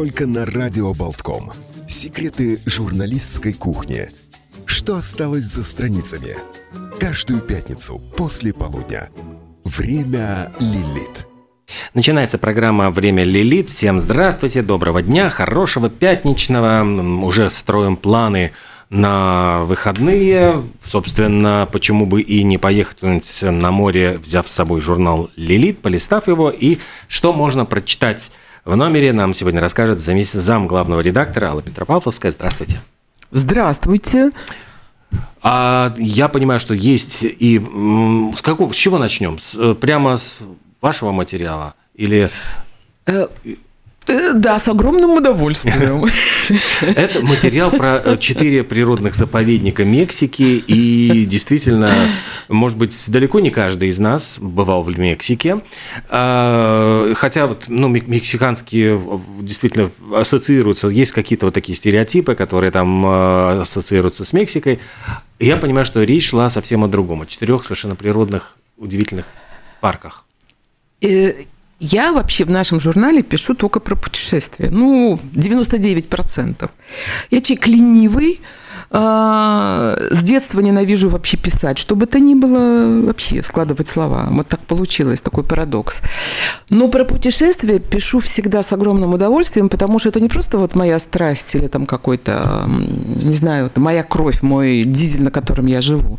только на Радио Болтком. Секреты журналистской кухни. Что осталось за страницами? Каждую пятницу после полудня. Время Лилит. Начинается программа «Время Лилит». Всем здравствуйте, доброго дня, хорошего пятничного. Уже строим планы на выходные. Собственно, почему бы и не поехать на море, взяв с собой журнал «Лилит», полистав его, и что можно прочитать в номере, нам сегодня расскажет зам главного редактора Алла Петропавловская. Здравствуйте. Здравствуйте. А я понимаю, что есть и... С, какого, с чего начнем? С, э, прямо с вашего материала? Или... Э, да, с огромным удовольствием. Это материал про э, четыре природных заповедника Мексики. И действительно, может быть, далеко не каждый из нас бывал в Мексике. А, хотя вот, ну, мексиканские действительно ассоциируются, есть какие-то вот такие стереотипы, которые там э, ассоциируются с Мексикой. Я понимаю, что речь шла совсем о другом, о четырех совершенно природных, удивительных парках. Я вообще в нашем журнале пишу только про путешествия. Ну, 99%. Я человек ленивый, а, с детства ненавижу вообще писать, что бы то ни было вообще складывать слова. Вот так получилось, такой парадокс. Но про путешествия пишу всегда с огромным удовольствием, потому что это не просто вот моя страсть или там какой-то, не знаю, это моя кровь, мой дизель, на котором я живу.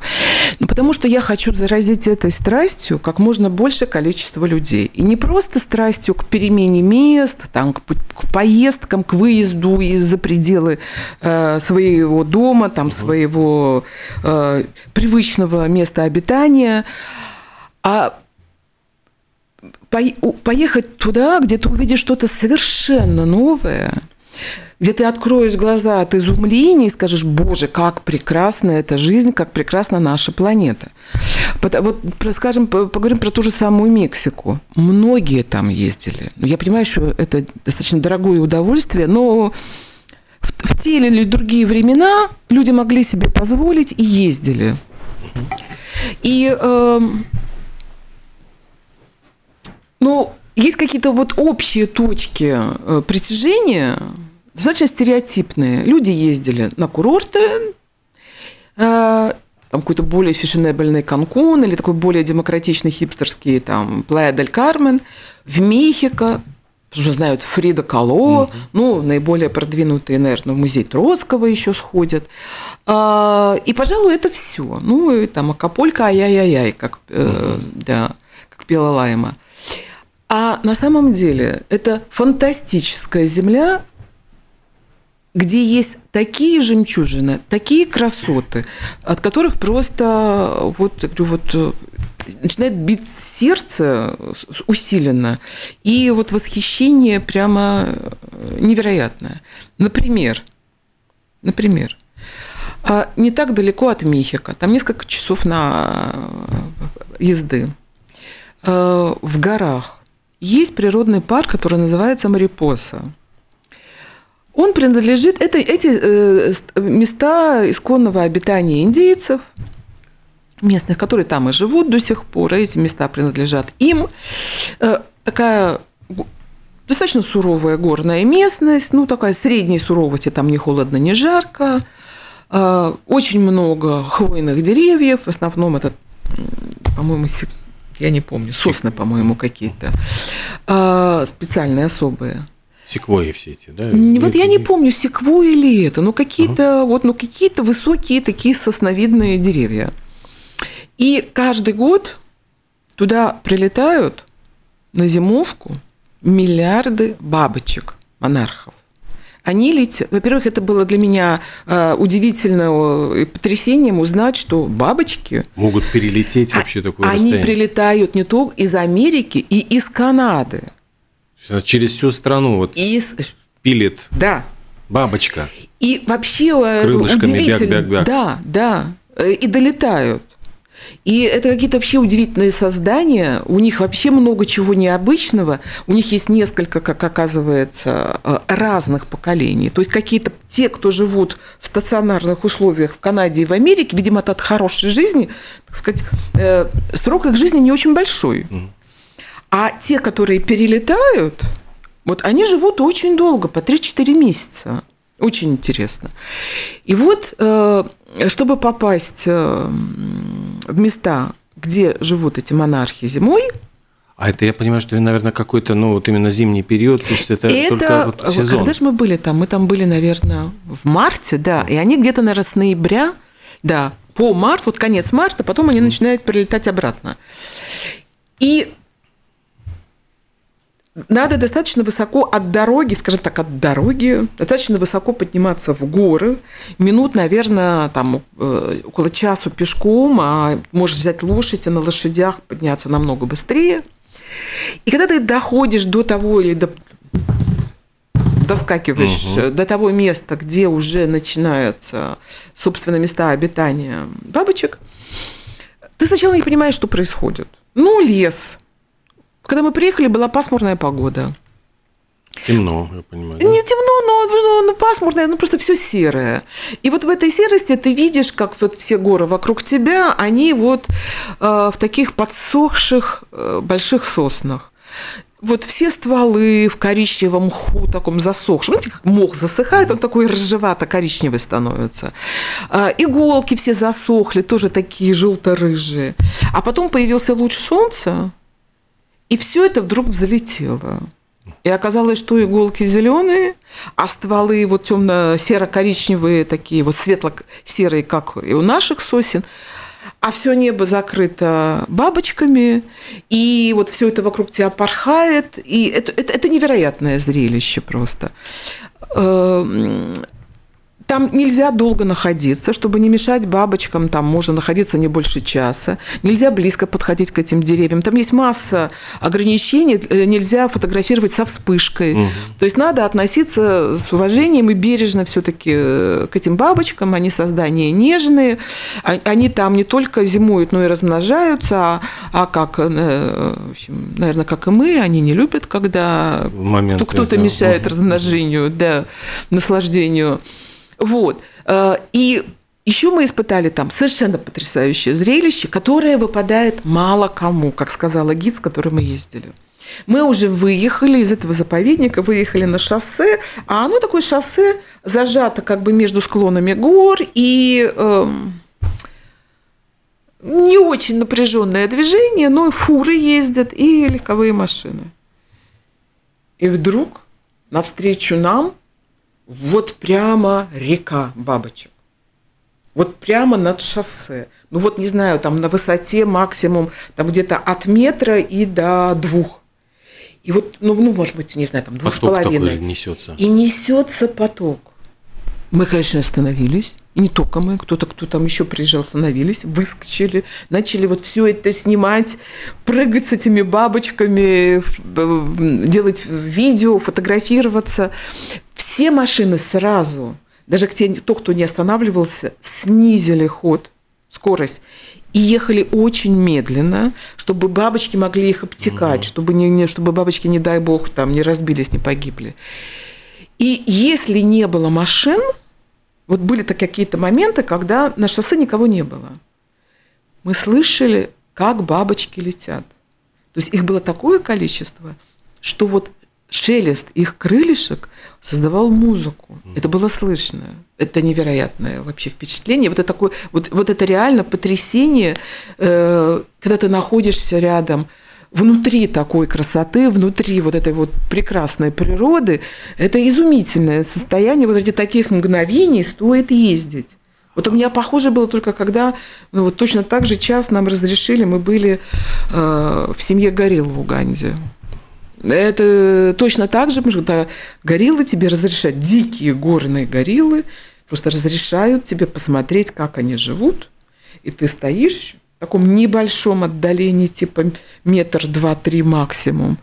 Но потому что я хочу заразить этой страстью как можно большее количество людей. И не просто страстью к перемене мест, там, к, к поездкам, к выезду из-за пределы э, своего дома, дома, там, своего э, привычного места обитания, а поехать туда, где ты увидишь что-то совершенно новое, где ты откроешь глаза от изумления и скажешь, боже, как прекрасна эта жизнь, как прекрасна наша планета. Вот, скажем, поговорим про ту же самую Мексику. Многие там ездили. Я понимаю, что это достаточно дорогое удовольствие, но в, в те или другие времена люди могли себе позволить и ездили. И э, ну, есть какие-то вот общие точки э, притяжения, достаточно стереотипные. Люди ездили на курорты, э, там какой-то более фешенебельный Канкун или такой более демократичный хипстерский там Плая дель Кармен, в Мехико, уже знают Фрида Кало, угу. ну, наиболее продвинутые, наверное, в музей Троцкого еще сходят. А, и, пожалуй, это все. Ну, и там Акапулько, ай-яй-яй, как, э, да, как пела Лайма. А на самом деле это фантастическая земля, где есть такие жемчужины, такие красоты, от которых просто вот, вот начинает бить сердце усиленно, и вот восхищение прямо э, невероятное. Например, например, а, не так далеко от Мехико, там несколько часов на э, езды, э, в горах есть природный парк, который называется Марипоса. Он принадлежит, это, эти места исконного обитания индейцев – местных, которые там и живут до сих пор, эти места принадлежат им. Э, такая достаточно суровая горная местность, ну, такая средней суровости, там не холодно, не жарко. Э, очень много хвойных деревьев, в основном это, по-моему, я не помню, сосны, по-моему, какие-то, э, специальные, особые. Секвои все эти, да? Вот я не помню, секвои ли это, но какие-то, ага. вот, ну, какие-то высокие такие сосновидные деревья. И каждый год туда прилетают на зимовку миллиарды бабочек, монархов. Они летят. Во-первых, это было для меня э, удивительным потрясением узнать, что бабочки могут перелететь вообще такое они расстояние. Они прилетают не только из Америки и из Канады. Через всю страну вот из... пилит. Да. Бабочка. И вообще э, Крылышками удивительно. Бяк-бяк-бяк. Да, да. Э, и долетают. И это какие-то вообще удивительные создания. У них вообще много чего необычного. У них есть несколько, как оказывается, э, разных поколений. То есть какие-то те, кто живут в стационарных условиях в Канаде и в Америке, видимо, от хорошей жизни, так сказать, э, срок их жизни не очень большой. А те, которые перелетают, Вот они живут очень долго, по 3-4 месяца. Очень интересно. И вот, э, чтобы попасть э, в места, где живут эти монархи зимой, а это я понимаю, что, наверное, какой-то, ну, вот именно зимний период, то есть это, это только вот сезон. Когда же мы были там? Мы там были, наверное, в марте, да, и они где-то, наверное, с ноября, да, по март, вот конец марта, потом они начинают прилетать обратно. И надо достаточно высоко от дороги, скажем так, от дороги, достаточно высоко подниматься в горы, минут, наверное, там э, около часу пешком, а можешь взять лошадь и на лошадях подняться намного быстрее. И когда ты доходишь до того или до доскакиваешь угу. до того места, где уже начинаются, собственно, места обитания бабочек, ты сначала не понимаешь, что происходит. Ну, лес, когда мы приехали, была пасмурная погода. Темно, я понимаю. Да? Не темно, но, но, но пасмурное, ну просто все серое. И вот в этой серости ты видишь, как вот все горы вокруг тебя, они вот э, в таких подсохших э, больших соснах. Вот все стволы в коричневом мху, таком засохшем, ну, как мох засыхает, он такой рыжевато-коричневый становится. Э, иголки все засохли, тоже такие желто-рыжие. А потом появился луч солнца, и все это вдруг взлетело. И оказалось, что иголки зеленые, а стволы вот темно-серо-коричневые, такие вот светло-серые, как и у наших сосен. А все небо закрыто бабочками, и вот все это вокруг тебя порхает, и это, это, это невероятное зрелище просто. Там нельзя долго находиться, чтобы не мешать бабочкам, там можно находиться не больше часа. Нельзя близко подходить к этим деревьям. Там есть масса ограничений, э, нельзя фотографировать со вспышкой. Угу. То есть надо относиться с уважением и бережно все-таки э, к этим бабочкам. Они создания нежные, а, они там не только зимуют, но и размножаются, а, а как, э, в общем, наверное, как и мы, они не любят, когда кто-то мешает размножению, да, наслаждению. Вот. Э, и еще мы испытали там совершенно потрясающее зрелище, которое выпадает мало кому, как сказала гид, с которой мы ездили. Мы уже выехали из этого заповедника, выехали на шоссе, а оно такое шоссе зажато как бы между склонами гор и э, не очень напряженное движение, но фуры ездят и легковые машины. И вдруг навстречу нам вот прямо река бабочек. Вот прямо над шоссе. Ну вот, не знаю, там на высоте максимум там где-то от метра и до двух. И вот, ну, ну может быть, не знаю, там двух поток с половиной. несется. И несется поток. Мы, конечно, остановились. И не только мы, кто-то, кто там еще приезжал, остановились, выскочили, начали вот все это снимать, прыгать с этими бабочками, делать видео, фотографироваться все машины сразу, даже те, то, кто не останавливался, снизили ход, скорость и ехали очень медленно, чтобы бабочки могли их обтекать, mm чтобы, не, не, чтобы бабочки, не дай бог, там не разбились, не погибли. И если не было машин, вот были-то какие-то моменты, когда на шоссе никого не было. Мы слышали, как бабочки летят. То есть их было такое количество, что вот шелест их крылышек создавал музыку. Это было слышно. Это невероятное вообще впечатление. Вот это такое, вот, вот это реально потрясение, э, когда ты находишься рядом внутри такой красоты, внутри вот этой вот прекрасной природы, это изумительное состояние. Вот ради таких мгновений стоит ездить. Вот у меня похоже было только когда, ну вот точно так же час нам разрешили, мы были э, в семье горилл в Уганде. Это точно так же, потому что когда гориллы тебе разрешают, дикие горные гориллы, просто разрешают тебе посмотреть, как они живут, и ты стоишь в таком небольшом отдалении, типа метр, два, три максимум,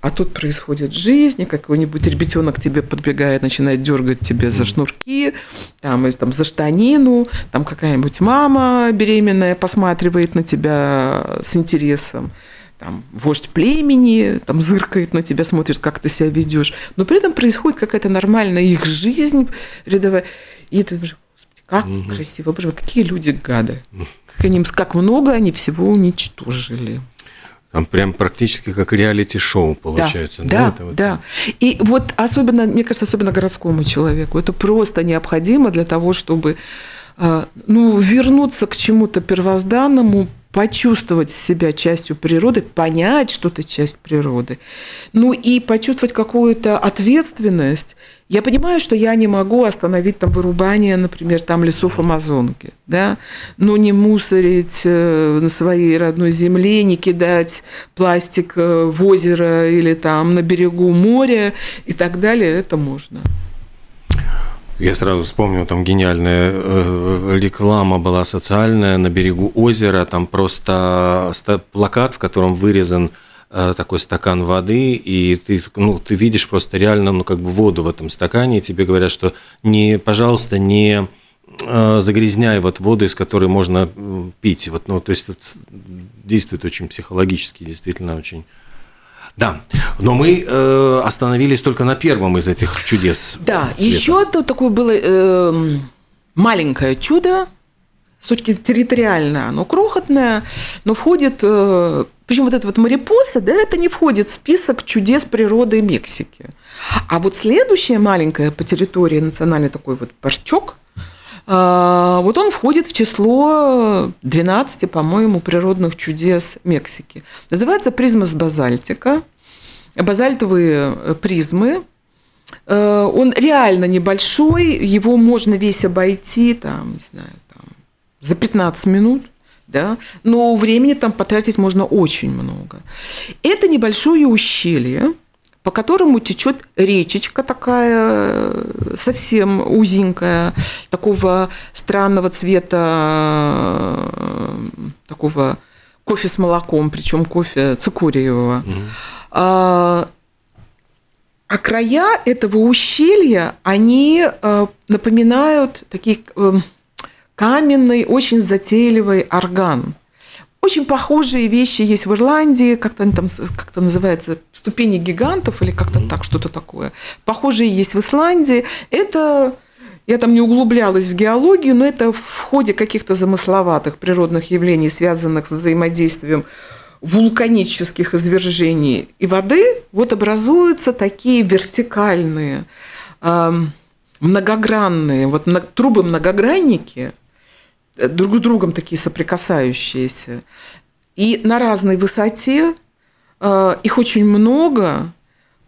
а тут происходит жизнь, и какой-нибудь ребятенок тебе подбегает, начинает дергать тебе за шнурки, там, там за штанину, там какая-нибудь мама беременная посматривает на тебя с интересом там, вождь племени, там, зыркает на тебя, смотрит, как ты себя ведешь, но при этом происходит какая-то нормальная их жизнь рядовая. И ты думаешь, господи, как угу. красиво, боже мой, какие люди гады, как, они, как много они всего уничтожили. Там прям практически как реалити-шоу получается. Да, да, это вот да. И вот особенно, мне кажется, особенно городскому человеку, это просто необходимо для того, чтобы э, ну, вернуться к чему-то первозданному, почувствовать себя частью природы, понять, что ты часть природы, ну и почувствовать какую-то ответственность. Я понимаю, что я не могу остановить там вырубание, например, там лесов Амазонки, да, но не мусорить э, на своей родной земле, не кидать пластик э, в озеро или там на берегу моря и так далее, это можно. Я сразу вспомнил, там гениальная э, реклама была социальная на берегу озера, там просто плакат, в котором вырезан э, такой стакан воды, и ты, ну, ты видишь просто реально ну, как бы воду в этом стакане, и тебе говорят, что не, пожалуйста, не э, загрязняй вот воду, из которой можно пить. Вот, ну, то есть действует очень психологически, действительно очень да, но мы э, остановились только на первом из этих чудес. Да, света. еще то такое было э, маленькое чудо, с точки территориально оно крохотное, но входит, э, причем вот это вот Марипоса, да, это не входит в список чудес природы Мексики. А вот следующее маленькое по территории национальный такой вот парчок, вот он входит в число 12, по-моему, природных чудес Мексики. Называется призма с базальтика базальтовые э, призмы. Э, он реально небольшой, его можно весь обойти, там, не знаю, там, за 15 минут, да, но времени там потратить можно очень много. Это небольшое ущелье, по которому течет речечка такая, э, совсем узенькая, такого странного цвета, такого кофе с молоком, причем кофе цикориевого. Mm-hmm. А, а края этого ущелья, они э, напоминают такие э, каменный, очень затейливый орган. Очень похожие вещи есть в Ирландии, как-то они там как-то называется ступени гигантов или как-то так, что-то такое. Похожие есть в Исландии. Это я там не углублялась в геологию, но это в ходе каких-то замысловатых природных явлений, связанных с взаимодействием вулканических извержений и воды вот образуются такие вертикальные, многогранные, вот трубы многогранники, э, друг с другом такие соприкасающиеся. И на разной высоте э, их очень много,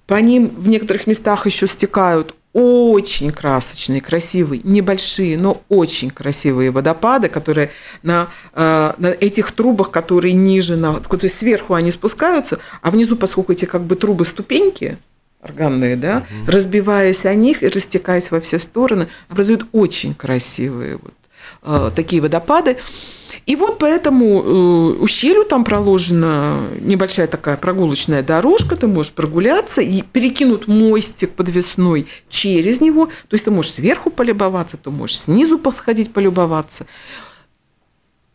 по ним в некоторых местах еще стекают очень красочные, красивые, небольшие, но очень красивые водопады, которые на, э, на этих трубах, которые ниже, на, то есть сверху они спускаются, а внизу, поскольку эти как бы трубы ступеньки, органные, да, угу. разбиваясь о них и растекаясь во все стороны, образуют очень красивые вот, э, такие водопады. И вот по этому э, ущелью там проложена небольшая такая прогулочная дорожка, ты можешь прогуляться, и перекинут мостик подвесной через него, то есть ты можешь сверху полюбоваться, ты можешь снизу посходить полюбоваться.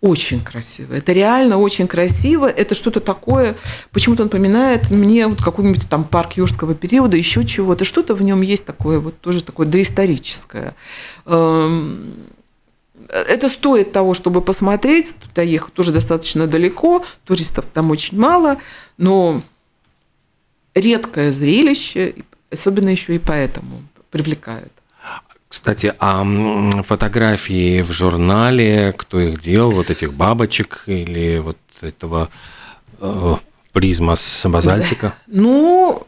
Очень красиво. Это реально очень красиво. Это что-то такое, почему-то напоминает мне вот какой-нибудь там парк юрского периода, еще чего-то. Что-то в нем есть такое, вот тоже такое доисторическое. Эм, это стоит того, чтобы посмотреть. Туда ехать тоже достаточно далеко, туристов там очень мало, но редкое зрелище, особенно еще и поэтому привлекает. Кстати, а фотографии в журнале, кто их делал, вот этих бабочек или вот этого э, призма с базальтика? Ну,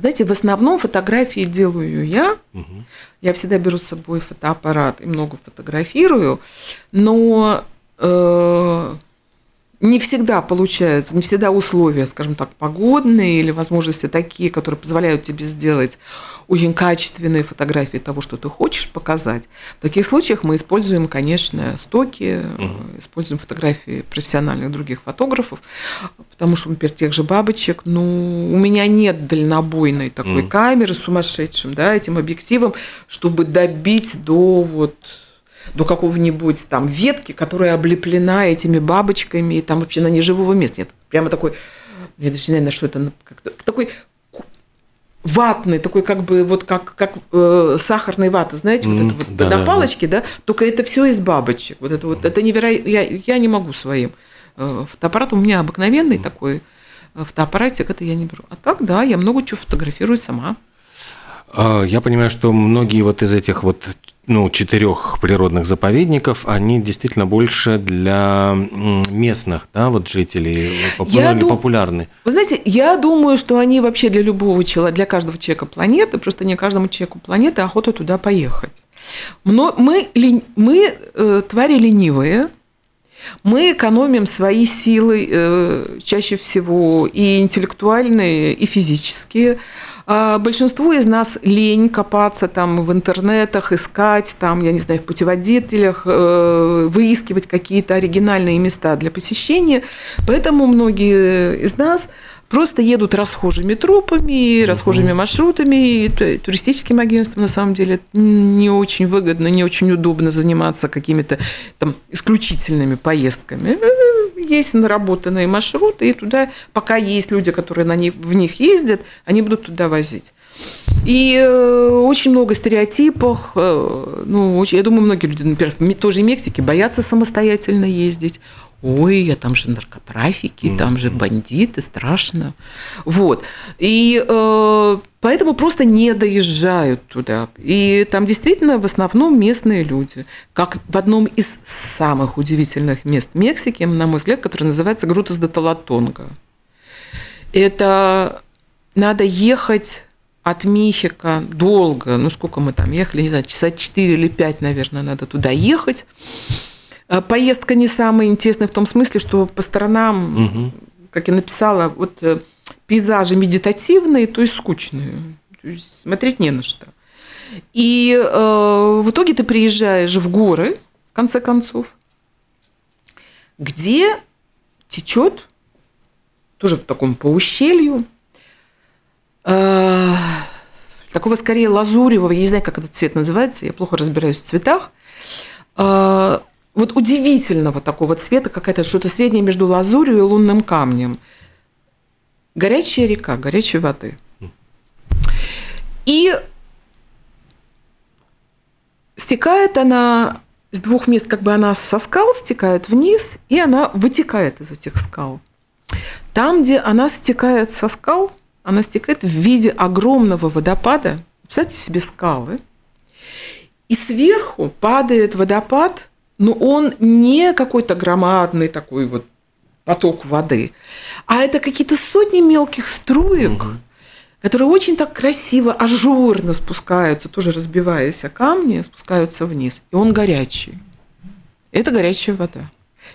знаете, в основном фотографии делаю я. Угу. Я всегда беру с собой фотоаппарат и много фотографирую, но э, не всегда получается, не всегда условия, скажем так, погодные или возможности такие, которые позволяют тебе сделать очень качественные фотографии того, что ты хочешь показать. В таких случаях мы используем, конечно, стоки, угу. используем фотографии профессиональных других фотографов, потому что, например, тех же бабочек, ну, у меня нет дальнобойной такой угу. камеры сумасшедшим, да, этим объективом, чтобы добить до вот до какого-нибудь там ветки, которая облеплена этими бабочками, и там вообще на ней живого места нет. Прямо такой, я даже не знаю, на что это, такой ватный, такой как бы вот как, как э, сахарной ваты, знаете, mm, вот это вот да, на да, палочке, да. да, только это все из бабочек. Вот это вот, это невероятно, я, я не могу своим. Э, фотоаппарат у меня обыкновенный mm. такой, фотоаппаратик, это я не беру. А так, да, я много чего фотографирую сама. А, я понимаю, что многие вот из этих вот ну, четырех природных заповедников, они действительно больше для местных, да, вот жителей, я дум... популярны. Вы знаете, я думаю, что они вообще для любого человека, для каждого человека планеты, просто не каждому человеку планеты охота туда поехать. Но мы, мы э, твари ленивые, мы экономим свои силы э, чаще всего и интеллектуальные, и физические. А большинству из нас лень копаться там в интернетах, искать там, я не знаю, в путеводителях, э, выискивать какие-то оригинальные места для посещения. Поэтому многие из нас просто едут расхожими трупами, расхожими маршрутами, и туристическим агентством на самом деле не очень выгодно, не очень удобно заниматься какими-то там исключительными поездками. Есть наработанные маршруты, и туда, пока есть люди, которые на них, в них ездят, они будут туда возить. И э, очень много стереотипов. Э, ну, очень, я думаю, многие люди, например, в той же Мексике боятся самостоятельно ездить ой, а там же наркотрафики, mm-hmm. там же бандиты, страшно. Вот. И э, поэтому просто не доезжают туда. И там действительно в основном местные люди. Как в одном из самых удивительных мест Мексики, на мой взгляд, который называется Грутас де Талатонга. Это надо ехать от Мехико долго, ну сколько мы там ехали, не знаю, часа 4 или 5, наверное, надо туда ехать. Э, поездка не самая интересная в том смысле, что по сторонам, угу. как я написала, вот э, пейзажи медитативные, то есть скучные. То есть смотреть не на что. И э, в итоге ты приезжаешь в горы, в конце концов, где течет тоже в таком по ущелью, э, такого скорее лазуревого, я не знаю, как этот цвет называется, я плохо разбираюсь в цветах, э, вот удивительного такого цвета, какая-то что-то среднее между лазурью и лунным камнем. Горячая река, горячей воды. И стекает она с двух мест, как бы она со скал стекает вниз, и она вытекает из этих скал. Там, где она стекает со скал, она стекает в виде огромного водопада. Представьте себе скалы. И сверху падает водопад но он не какой-то громадный такой вот поток воды, а это какие-то сотни мелких струек, угу. которые очень так красиво, ажурно спускаются, тоже разбиваясь о камни, спускаются вниз. И он горячий. Это горячая вода.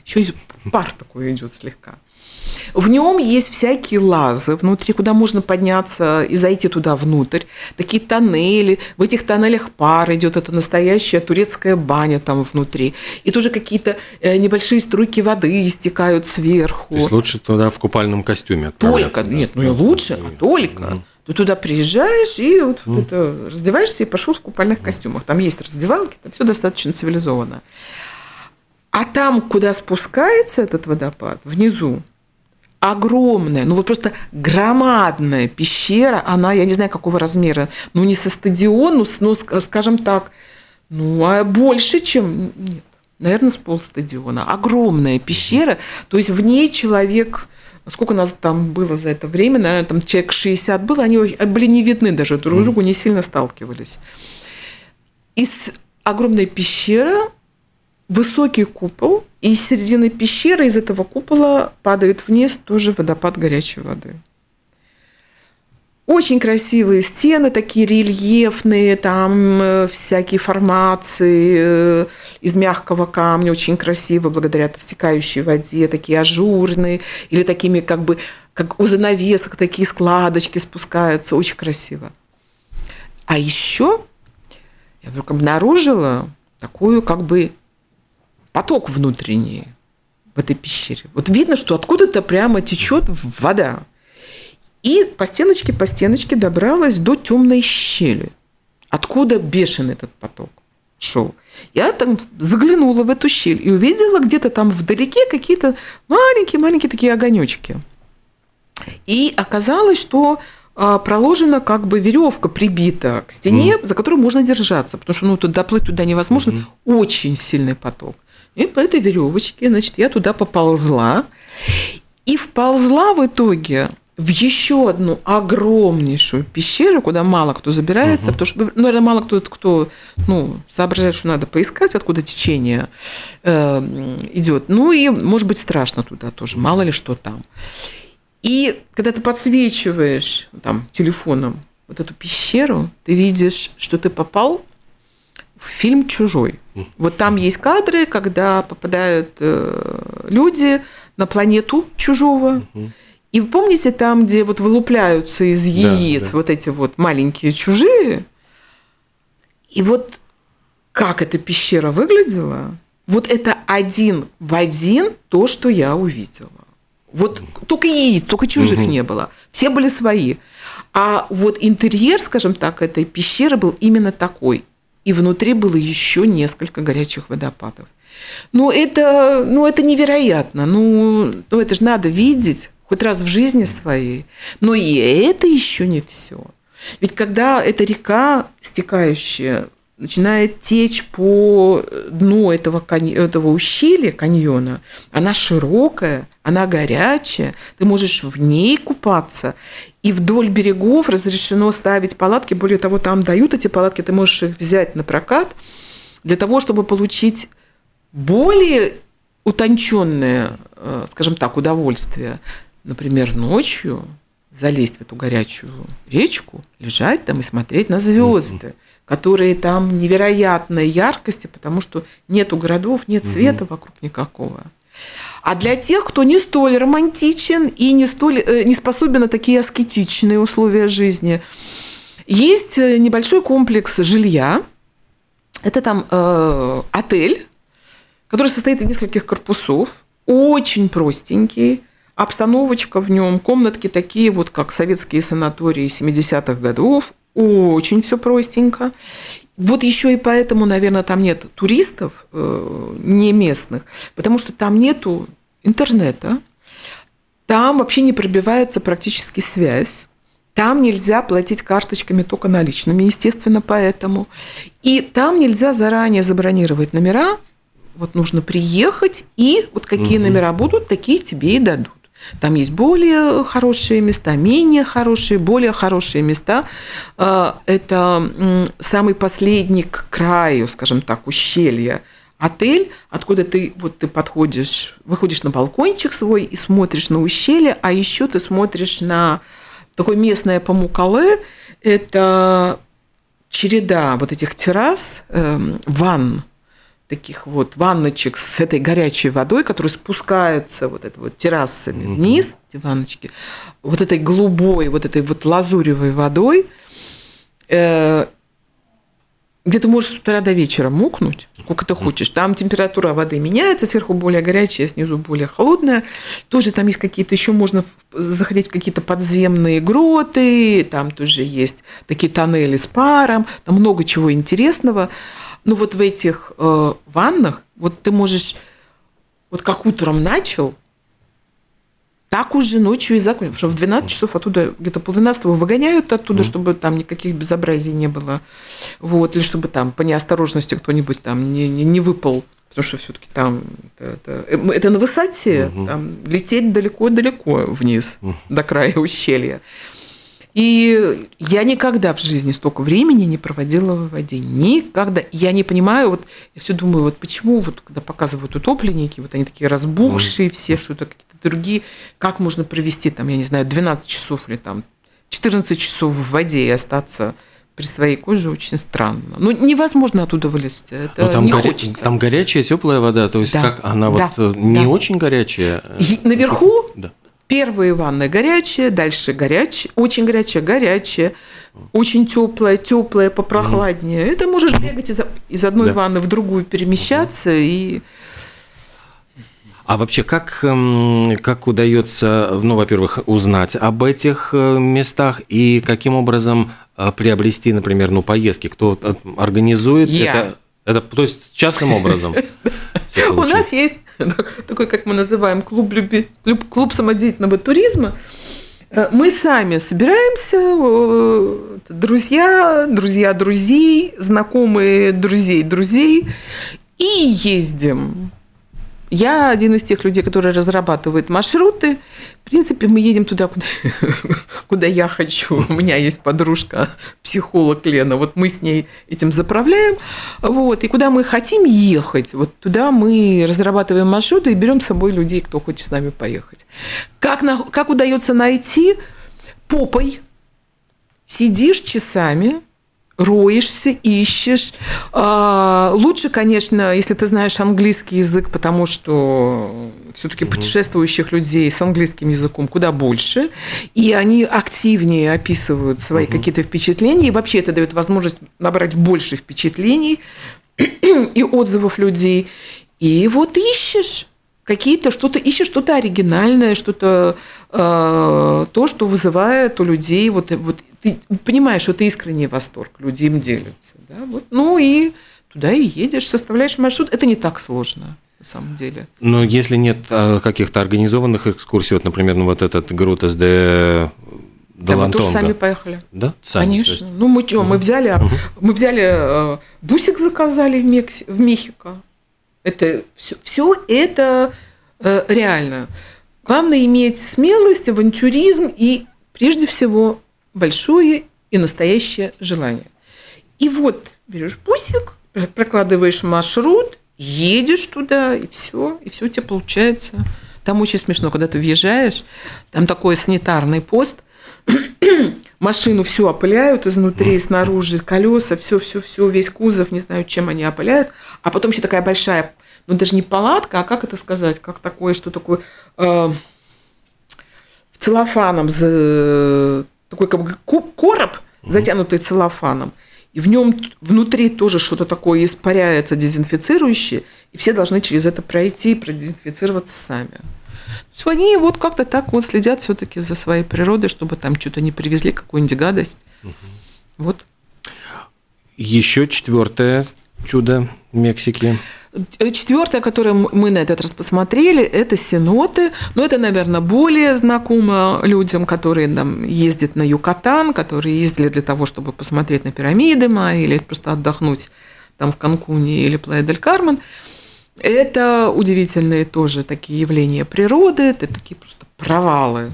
Еще и пар такой идет слегка. В нем есть всякие лазы внутри, куда можно подняться и зайти туда внутрь. Такие тоннели. В этих тоннелях пар идет. Это настоящая турецкая баня там внутри. И тоже какие-то э, небольшие струйки воды истекают сверху. То есть лучше туда в купальном костюме Только, да? нет, ну и лучше, а только. Ты туда приезжаешь и вот, mm. вот это, раздеваешься и пошел в купальных костюмах. Там есть раздевалки, там все достаточно цивилизованно. А там, куда спускается этот водопад, внизу, огромная, ну вот просто громадная пещера, она, я не знаю, какого размера, ну не со стадиона, ну, ну скажем так, ну а больше, чем, нет, наверное, с полстадиона. Огромная пещера, то есть в ней человек, сколько нас там было за это время, наверное, там человек 60 было, они были не видны даже друг другу, не сильно сталкивались. Из огромной пещеры высокий купол, и из середины пещеры, из этого купола падает вниз тоже водопад горячей воды. Очень красивые стены, такие рельефные, там э, всякие формации э, из мягкого камня, очень красиво, благодаря стекающей воде, такие ажурные, или такими как бы, как у занавесок, такие складочки спускаются, очень красиво. А еще я вдруг обнаружила такую как бы поток внутренний в этой пещере. Вот видно, что откуда-то прямо течет вода. И по стеночке, по стеночке добралась до темной щели. Откуда бешеный этот поток шел. Я там заглянула в эту щель и увидела где-то там вдалеке какие-то маленькие-маленькие такие огонечки. И оказалось, что а, проложена как бы веревка прибита к стене, mm. за которую можно держаться, потому что ну, тут доплыть туда невозможно, mm-hmm. очень сильный поток. И по этой веревочке, значит, я туда поползла. И вползла в итоге в еще одну огромнейшую пещеру, куда мало кто забирается, угу. потому что, ну, наверное, мало кто, кто ну, соображает, что надо поискать, откуда течение э, идет. Ну и, может быть, страшно туда тоже, мало ли что там. И когда ты подсвечиваешь там, телефоном вот эту пещеру, ты видишь, что ты попал фильм «Чужой». Вот там есть кадры, когда попадают э, люди на планету чужого, и вы помните там, где вот вылупляются из яиц да, да. вот эти вот маленькие чужие? И вот как эта пещера выглядела, вот это один в один то, что я увидела. Вот только яиц, только чужих угу. не было. Все были свои. А вот интерьер, скажем так, этой пещеры был именно такой. И внутри было еще несколько горячих водопадов. Ну, это, ну, это невероятно. Ну, ну, это же надо видеть хоть раз в жизни своей. Но и это еще не все. Ведь когда эта река, стекающая, начинает течь по дну этого, этого ущелья, каньона, она широкая, она горячая, ты можешь в ней купаться. И вдоль берегов разрешено ставить палатки. Более того, там дают эти палатки, ты можешь их взять на прокат для того, чтобы получить более утонченное, э, скажем так, удовольствие например, ночью залезть в эту горячую речку, лежать там и смотреть на звезды, которые там невероятной яркости, потому что нету городов, нет света вокруг никакого. А для тех, кто не столь романтичен и не, столь, э, не способен на такие аскетичные условия жизни, есть э, небольшой комплекс жилья. Это там э, отель, который состоит из нескольких корпусов, очень простенький, Обстановочка в нем, комнатки такие вот, как советские санатории 70-х годов, очень все простенько. Вот еще и поэтому, наверное, там нет туристов э, не местных, потому что там нету интернета, там вообще не пробивается практически связь. Там нельзя платить карточками только наличными, естественно, поэтому. И там нельзя заранее забронировать номера. Вот нужно приехать, и вот какие угу. номера будут, такие тебе и дадут. Там есть более хорошие места, менее хорошие, более хорошие места. А, это самый последний к краю, скажем так, ущелья отель, откуда ты вот ты подходишь, выходишь на балкончик свой и смотришь на ущелье, а еще ты смотришь на такое местное Памукале, это череда вот этих террас, эм, ванн, таких вот ванночек с этой горячей водой, которые спускаются вот это вот террасами mm-hmm. вниз, эти ванночки, вот этой голубой, вот этой вот лазуревой водой, э, где ты можешь с утра до вечера мокнуть, сколько ты хочешь. Там температура воды меняется, сверху более горячая, снизу более холодная. Тоже там есть какие-то, еще можно заходить в какие-то подземные гроты, там тоже есть такие тоннели с паром, там много чего интересного. Ну вот в этих э, ваннах, вот ты можешь, вот как утром начал, так уже ночью и закончил. Потому что в 12 часов оттуда, где-то пол 12 выгоняют оттуда, mm. чтобы там никаких безобразий не было. Вот, или чтобы там по неосторожности кто-нибудь там не, не, не выпал. Потому что все-таки там это, это, э, это на высоте, угу. там лететь далеко-далеко вниз, угу. до края ущелья. И я никогда в жизни столько времени не проводила в воде. Никогда. Я не понимаю, вот я все думаю, вот почему вот когда показывают утопленники, вот они такие разбухшие все, что это какие-то другие, как можно провести там, я не знаю, 12 часов или там 14 часов в воде и остаться при своей коже очень странно. Ну, невозможно оттуда вылезти. Это Но ну, там не горя... хочется. Там горячая, теплая вода, то есть да. как она да. вот не да. очень горячая. Наверху да. Первые ванны горячие, дальше горячие, очень горячая, горячая, очень теплая, теплая, попрохладнее. Mm-hmm. Это можешь бегать из, из одной да. ванны в другую, перемещаться mm-hmm. и а вообще, как, эм, как удается, ну, во-первых, узнать об этих э, местах и каким образом э, приобрести, например, ну, поездки? Кто организует Я. это? Это, то есть, частным образом? У нас есть такой, как мы называем, клуб, люби, клуб самодеятельного туризма. Э, мы сами собираемся, э, друзья, друзья друзей, знакомые друзей друзей, и ездим я один из тех людей, которые разрабатывают маршруты. В принципе, мы едем туда, куда, куда я хочу. У меня есть подружка, психолог Лена. Вот мы с ней этим заправляем. Вот. И куда мы хотим ехать, вот туда мы разрабатываем маршруты и берем с собой людей, кто хочет с нами поехать. Как, на, как удается найти попой? Сидишь часами, роешься, ищешь. А, лучше, конечно, если ты знаешь английский язык, потому что все-таки путешествующих людей с английским языком куда больше, и они активнее описывают свои какие-то впечатления, и вообще это дает возможность набрать больше впечатлений и отзывов людей. И вот ищешь какие-то что-то ищешь что-то оригинальное, что-то э, то, что вызывает у людей вот вот ты понимаешь, что это искренний восторг, люди им делятся. Да? Вот. Ну и туда и едешь, составляешь маршрут. Это не так сложно на самом деле. Но если нет а, каких-то организованных экскурсий, вот, например, ну, вот этот Грут СД да, мы тоже сами поехали. Да, сами. Конечно. Есть... Ну мы что, угу. мы взяли, угу. мы взяли э, бусик заказали в, Мекси, в Мехико. Это все, все это э, реально. Главное иметь смелость, авантюризм и прежде всего большое и настоящее желание. И вот берешь бусик, прокладываешь маршрут, едешь туда, и все, и все у тебя получается. Там очень смешно, когда ты въезжаешь, там такой санитарный пост, машину всю опыляют изнутри и снаружи, колеса, все, все, все, весь кузов, не знаю, чем они опыляют, а потом еще такая большая, ну даже не палатка, а как это сказать, как такое, что такое, э, целлофаном такой как бы короб, затянутый целлофаном, и в нем внутри тоже что-то такое испаряется, дезинфицирующее, и все должны через это пройти и продезинфицироваться сами. То есть они вот как-то так вот следят все-таки за своей природой, чтобы там что-то не привезли, какую-нибудь гадость. Угу. Вот. Еще четвертое чудо Мексики. Четвертое, которое мы на этот раз посмотрели, это сеноты. Но это, наверное, более знакомо людям, которые там ездят на Юкатан, которые ездили для того, чтобы посмотреть на пирамиды Майя или просто отдохнуть там в Канкуне или Плaya-дель-Кармен. Это удивительные тоже такие явления природы, это такие просто провалы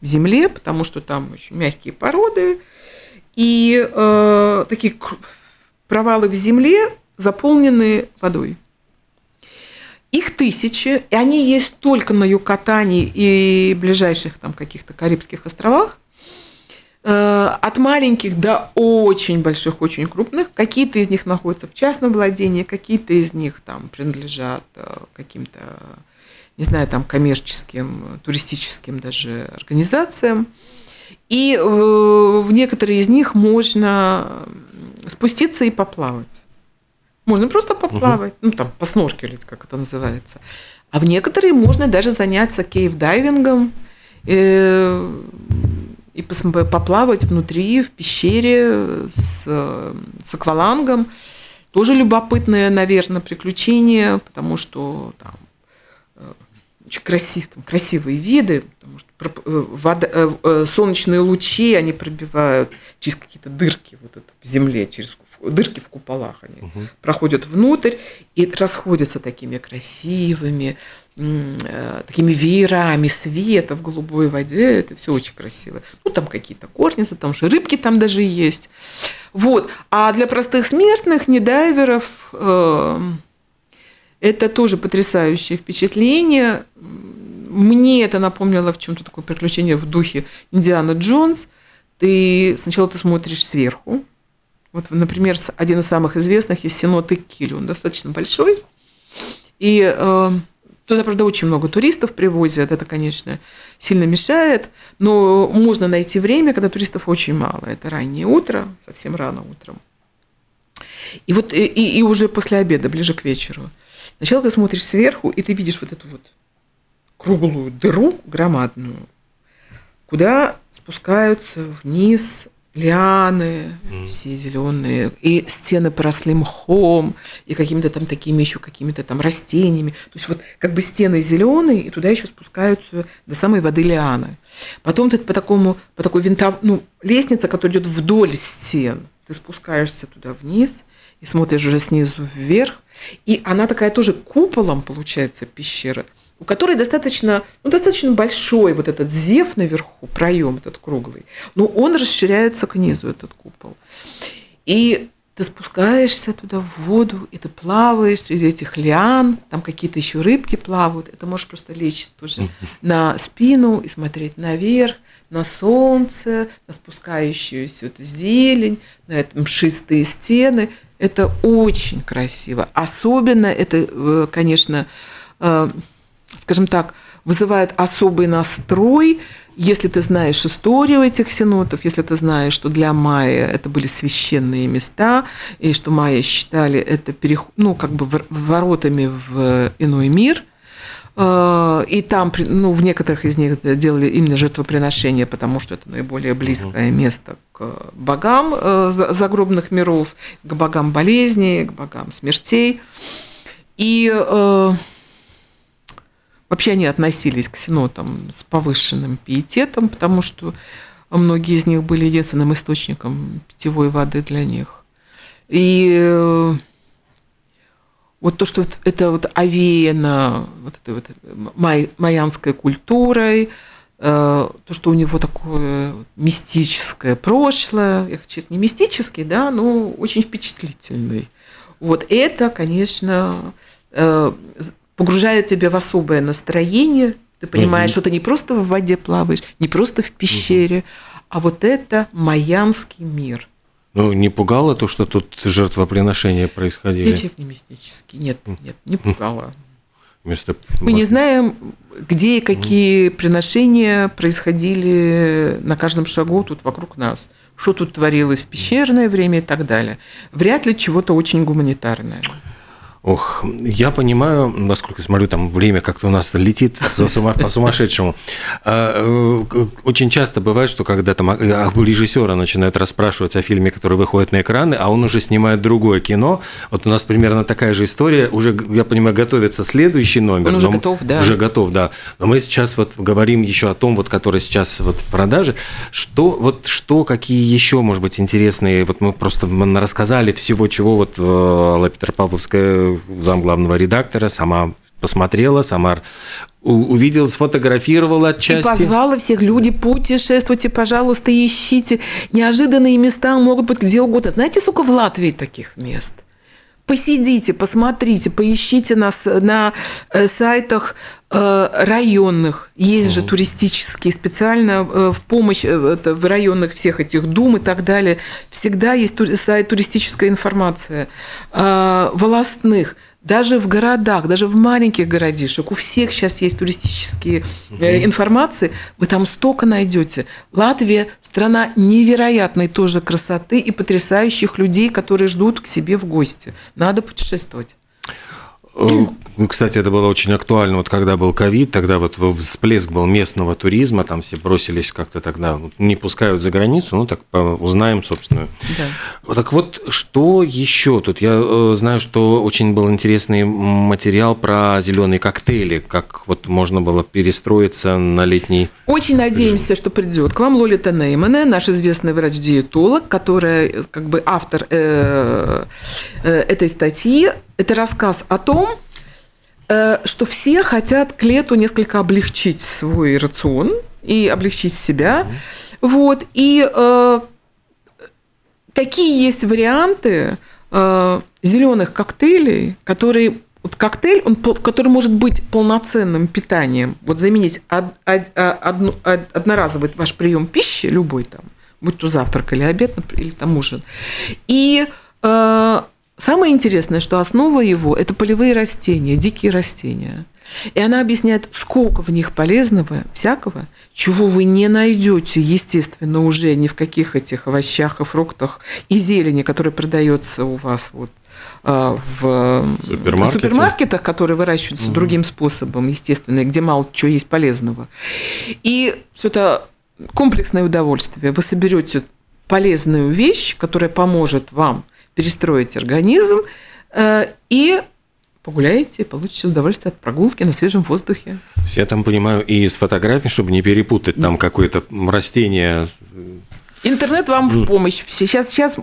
в земле, потому что там очень мягкие породы. И э, такие провалы в земле заполнены водой. Их тысячи, и они есть только на Юкатане и ближайших там каких-то Карибских островах. Э, от маленьких до очень больших, очень крупных. Какие-то из них находятся в частном владении, какие-то из них там принадлежат э, каким-то, не знаю, там коммерческим, туристическим даже организациям. И э, в некоторые из них можно спуститься и поплавать. Можно просто поплавать, угу. ну там посноркелить, как это называется. А в некоторые можно даже заняться кейв-дайвингом э, и поплавать внутри, в пещере с, с аквалангом. Тоже любопытное, наверное, приключение, потому что там э, очень красив, там, красивые виды, потому что э, вода, солнечные лучи, они пробивают через какие-то дырки вот это в земле, через дырки в куполах они угу. проходят внутрь и расходятся такими красивыми, э, такими веерами света в голубой воде. Это все очень красиво. Ну, там какие-то корницы, там же рыбки там даже есть. Вот. А для простых смертных, не дайверов, э, это тоже потрясающее впечатление. Мне это напомнило в чем-то такое приключение в духе Индиана Джонс. Ты сначала ты смотришь сверху, вот, например, один из самых известных есть Синод Иккиль. Он достаточно большой. И э, туда, правда, очень много туристов привозят. Это, конечно, сильно мешает. Но можно найти время, когда туристов очень мало. Это раннее утро, совсем рано утром. И вот и, и уже после обеда, ближе к вечеру. Сначала ты смотришь сверху, и ты видишь вот эту вот круглую дыру громадную, куда спускаются вниз лианы, mm. все зеленые, и стены поросли мхом, и какими-то там такими еще какими-то там растениями. То есть вот как бы стены зеленые, и туда еще спускаются до самой воды лианы. Потом ты по такому, по такой винтов, ну, лестница, которая идет вдоль стен. ты спускаешься туда вниз и смотришь уже снизу вверх, и она такая тоже куполом, получается, пещера, у которой достаточно, ну, достаточно большой вот этот зев наверху, проем этот круглый, но он расширяется к низу, этот купол. И ты спускаешься туда в воду, и ты плаваешь среди этих лиан, там какие-то еще рыбки плавают, ты можешь просто лечь тоже на спину и смотреть наверх, на солнце, на спускающуюся эту зелень, на эти мшистые стены. Это очень красиво. Особенно это, э, конечно, э, скажем так, вызывает особый настрой, если ты знаешь историю этих сенотов, если ты знаешь, что для майя это были священные места, и что майя считали это переход, ну, как бы воротами в иной мир, э, и там, ну, в некоторых из них делали именно жертвоприношения, потому что это наиболее близкое место к богам э, загробных миров, к богам болезней, к богам смертей. И э, Вообще они относились к синотам с повышенным пиететом, потому что многие из них были единственным источником питьевой воды для них. И э, вот то, что это вот овеяно вот этой вот май, майянской культурой, э, то, что у него такое мистическое прошлое, я человек не мистический, да, но очень впечатлительный. Вот это, конечно, э, погружает тебя в особое настроение. Ты понимаешь, угу. что ты не просто в воде плаваешь, не просто в пещере, угу. а вот это майянский мир. Ну, не пугало то, что тут жертвоприношения происходили? Эффект не мистический. Нет, нет, не пугало. Вместо... Мы не знаем, где и какие приношения происходили на каждом шагу тут вокруг нас. Что тут творилось в пещерное время и так далее. Вряд ли чего-то очень гуманитарное. Ох, я понимаю, насколько смотрю, там время как-то у нас летит по-сумасшедшему. А, э, очень часто бывает, что когда там а, режиссера начинают расспрашивать о фильме, который выходит на экраны, а он уже снимает другое кино. Вот у нас примерно такая же история. Уже, я понимаю, готовится следующий номер. Он уже готов, да. Уже готов, да. Но мы сейчас вот говорим еще о том, вот, который сейчас вот в продаже. Что, вот, что, какие еще, может быть, интересные, вот мы просто рассказали всего, чего вот э, Алла Петропавловская зам главного редактора, сама посмотрела, сама увидела, сфотографировала отчасти. И позвала всех люди, путешествуйте, пожалуйста, ищите. Неожиданные места могут быть где угодно. Знаете, сколько в Латвии таких мест? Посидите, посмотрите, поищите нас на э, сайтах э, районных. Есть же туристические, специально э, в помощь в районных всех этих дум и так далее. Всегда есть сайт туристическая информация. Волостных даже в городах, даже в маленьких городишек, у всех сейчас есть туристические э, информации, вы там столько найдете. Латвия – страна невероятной тоже красоты и потрясающих людей, которые ждут к себе в гости. Надо путешествовать. Э, ну, кстати, это было очень актуально, вот когда был ковид, тогда вот всплеск был местного туризма, там все бросились как-то тогда, не пускают за границу, ну так узнаем, собственно. Да. Так вот, что еще тут? Я э, знаю, что очень был интересный материал про зеленые коктейли, как вот можно было перестроиться на летний. Очень надеемся, режим. что придет к вам Лолита Неймане, наш известный врач-диетолог, которая как бы автор э, э, этой статьи. Это рассказ о том, Э, что все хотят к лету несколько облегчить свой рацион и облегчить себя. Вот. И э, какие есть варианты э, зеленых коктейлей, которые вот коктейль, он, который может быть полноценным питанием, вот заменить од, од, од, од, одноразовый ваш прием пищи, любой там, будь то завтрак или обед, или там ужин, и э, Самое интересное, что основа его – это полевые растения, дикие растения. И она объясняет, сколько в них полезного, всякого, чего вы не найдете, естественно, уже ни в каких этих овощах и фруктах и зелени, которые продается у вас вот а, в супермаркетах, которые выращиваются угу. другим способом, естественно, и где мало чего есть полезного. И все это комплексное удовольствие. Вы соберете полезную вещь, которая поможет вам перестроить организм э, и погуляете, получите удовольствие от прогулки на свежем воздухе. Я там понимаю и из фотографий, чтобы не перепутать там какое-то растение Интернет вам в помощь. Сейчас, сейчас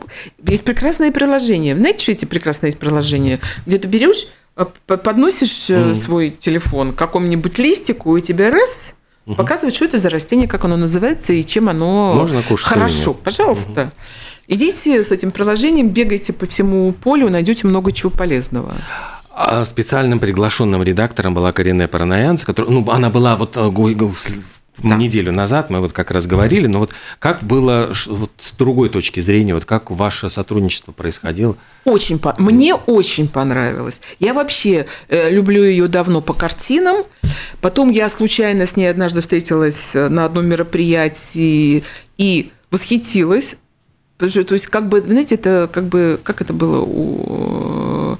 есть прекрасные приложения. Знаете, что эти прекрасные есть приложения? Где ты берешь, э, подносишь mm. свой телефон к какому-нибудь листику, и тебе раз угу. показывает, что это за растение, как оно называется и чем оно Можно кушать хорошо. Пожалуйста. Угу. Идите с этим приложением, бегайте по всему полю, найдете много чего полезного. А специальным приглашенным редактором была Карине Параноянц, которая, ну, она была вот э, да. неделю назад, мы вот как раз говорили, но вот как было вот с другой точки зрения, вот как ваше сотрудничество происходило? Очень, мне очень понравилось. Я вообще э, люблю ее давно по картинам. Потом я случайно с ней однажды встретилась э, на одном мероприятии и восхитилась то есть, как бы, знаете, это как бы, как это было у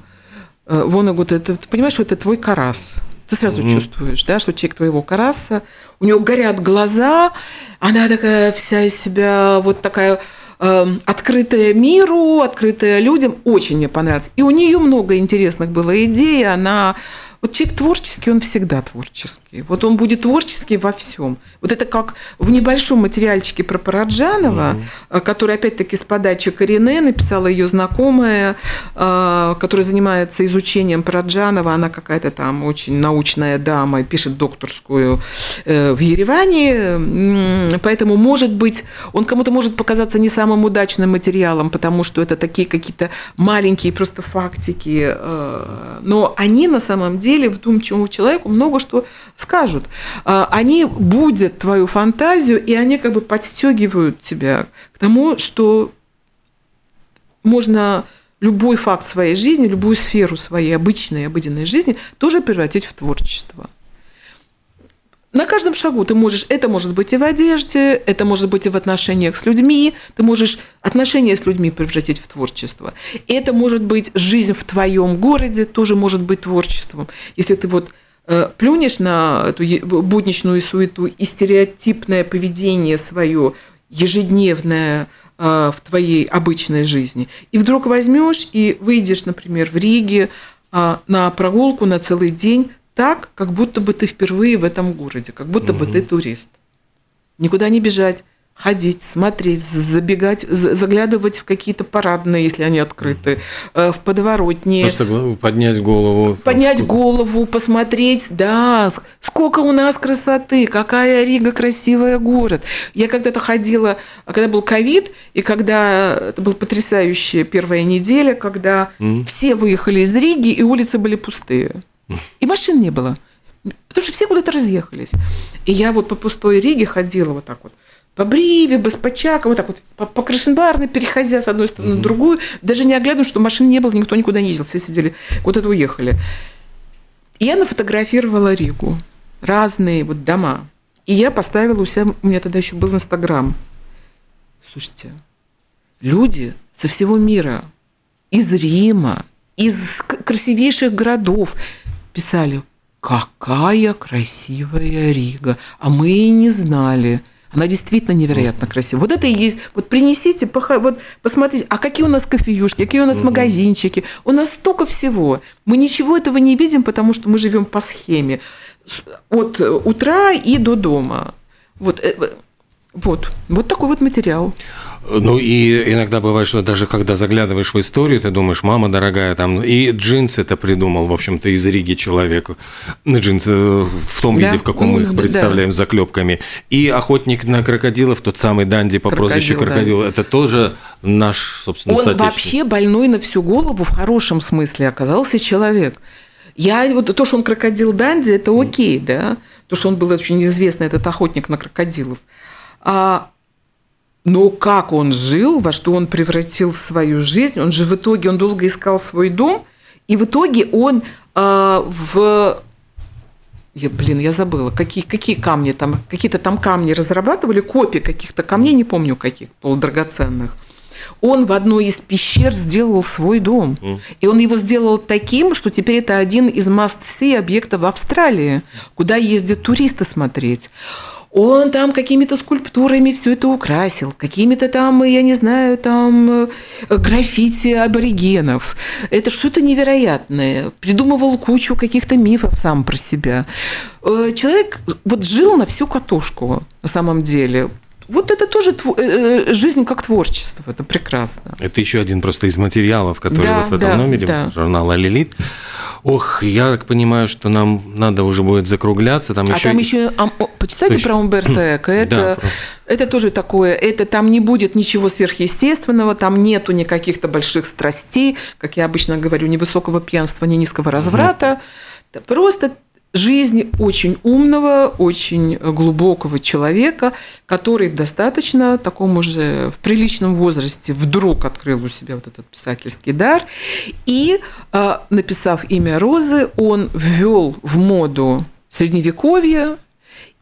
э, Вонагута, это, ты понимаешь, что это твой карас. Ты сразу mm-hmm. чувствуешь, да, что человек твоего караса, у него горят глаза, она такая вся из себя вот такая э, открытая миру, открытая людям, очень мне понравилось. И у нее много интересных было идей, она вот человек творческий, он всегда творческий. Вот он будет творческий во всем. Вот это как в небольшом материальчике про Параджанова, угу. который опять-таки с подачи Корене написала ее знакомая, э, которая занимается изучением Параджанова. Она какая-то там очень научная дама, пишет докторскую э, в Ереване. Поэтому, может быть, он кому-то может показаться не самым удачным материалом, потому что это такие какие-то маленькие просто фактики. Но они на самом деле деле вдумчивому человеку много что скажут. А, они будут твою фантазию, и они как бы подстегивают тебя к тому, что можно любой факт своей жизни, любую сферу своей обычной, обыденной жизни тоже превратить в творчество. На каждом шагу ты можешь, это может быть и в одежде, это может быть и в отношениях с людьми, ты можешь отношения с людьми превратить в творчество. Это может быть жизнь в твоем городе, тоже может быть творчеством. Если ты вот плюнешь на эту будничную суету и стереотипное поведение свое ежедневное э, в твоей обычной жизни, и вдруг возьмешь и выйдешь, например, в Риге э, на прогулку на целый день, так, как будто бы ты впервые в этом городе, как будто угу. бы ты турист. Никуда не бежать, ходить, смотреть, забегать, заглядывать в какие-то парадные, если они открыты, э, в подворотни. Просто поднять голову. Поднять голову, посмотреть, да, сколько у нас красоты, какая Рига красивая город. Я когда-то ходила, когда был ковид, и когда это была потрясающая первая неделя, когда mm. все выехали из Риги, и улицы были пустые. И машин не было. Потому что все куда-то разъехались. И я вот по пустой Риге ходила вот так вот. По Бриве, Беспачака, вот так вот, по, по Крашенбарной, переходя с одной стороны mm-hmm. на другую, даже не оглядываясь, что машин не было, никто никуда не ездил, все сидели, куда-то уехали. И я нафотографировала Ригу, разные вот дома. И я поставила у себя, у меня тогда еще был Инстаграм. Слушайте, люди со всего мира, из Рима, из красивейших городов, писали, какая красивая Рига, а мы и не знали. Она действительно невероятно красивая. Вот это и есть. Вот принесите, вот посмотрите, а какие у нас кофеюшки, какие у нас магазинчики. У нас столько всего. Мы ничего этого не видим, потому что мы живем по схеме. От утра и до дома. Вот, э, вот, вот такой вот материал. Ну и иногда бывает, что даже когда заглядываешь в историю, ты думаешь, мама дорогая, там и джинсы это придумал, в общем-то, из Риги человеку. Джинсы в том да? виде, в каком мы их представляем, да. с заклепками. И охотник на крокодилов, тот самый Данди по Крокодил, прозвищу Крокодил, да. это тоже наш, собственно, Он вообще больной на всю голову в хорошем смысле оказался человек. Я вот то, что он крокодил Данди, это окей, да. То, что он был очень известный, этот охотник на крокодилов. А но как он жил, во что он превратил свою жизнь, он же в итоге, он долго искал свой дом, и в итоге он э, в... Я, блин, я забыла, какие, какие камни там, какие-то там камни разрабатывали, копии каких-то камней, не помню каких, полудрагоценных. Он в одной из пещер сделал свой дом. Mm. И он его сделал таким, что теперь это один из must-see объектов в Австралии, куда ездят туристы смотреть. Он там какими-то скульптурами все это украсил, какими-то там, я не знаю, там э, граффити аборигенов. Это что-то невероятное. Придумывал кучу каких-то мифов сам про себя. Э, человек вот жил на всю катушку на самом деле. Вот это тоже тво- э, э, жизнь как творчество, это прекрасно. Это еще один просто из материалов, который Да, вот в этом да, номере да. журнала «Лилит». Ох, я так понимаю, что нам надо уже будет закругляться. Там а еще... там еще, о, почитайте Что про Умберто Эко, это, Да, про- это тоже такое, это там не будет ничего сверхъестественного, там нету никаких-то больших страстей, как я обычно говорю, ни высокого пьянства, ни низкого разврата, Это просто жизнь очень умного, очень глубокого человека, который достаточно такому же в приличном возрасте вдруг открыл у себя вот этот писательский дар. И, э, написав имя Розы, он ввел в моду средневековье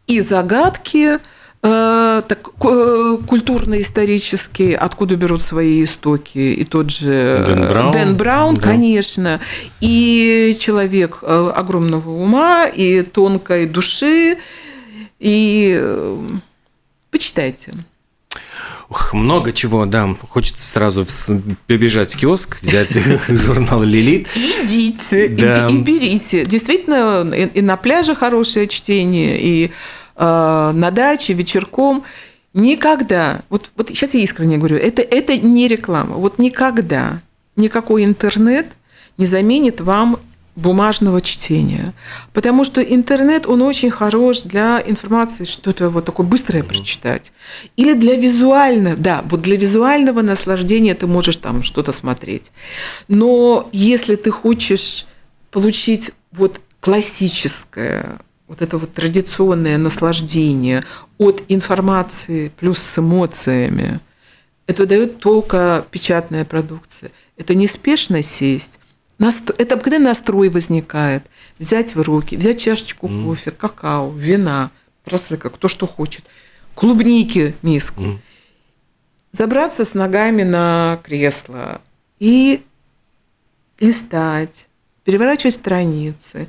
и загадки так, э, культурно-исторические, откуда берут свои истоки, и тот же Дэн Браун. Дэн Браун, Да. конечно, и человек э, огромного ума, и тонкой души, и э, почитайте. Ух, много чего, да. Хочется сразу побежать в киоск, взять журнал «Лилит». Идите и- Да. и, берите. Действительно, и, и на пляже хорошее чтение, и э, на даче вечерком. Никогда, вот, вот сейчас я искренне говорю, это, это не реклама. Вот никогда никакой интернет не заменит вам бумажного чтения. Потому что интернет, он очень хорош для информации, что-то вот такое быстрое прочитать. Или для визуального, да, вот для визуального наслаждения ты можешь там что-то смотреть. Но если ты хочешь получить вот классическое, вот это вот традиционное наслаждение от информации плюс с эмоциями, это дает только печатная продукция. Это неспешно сесть. Насто- Это когда настрой возникает. Взять в руки, взять чашечку кофе, какао, вина, просека, кто что хочет, клубники миску, Мгм. забраться с ногами на кресло и листать, переворачивать страницы,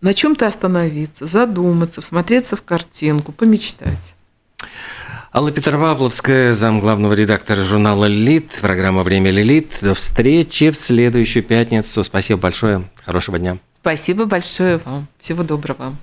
на чем-то остановиться, задуматься, всмотреться в картинку, помечтать. Алла Петропавловская, зам главного редактора журнала «Лилит», программа «Время Лилит». До встречи в следующую пятницу. Спасибо большое. Хорошего дня. Спасибо большое вам. Всего доброго.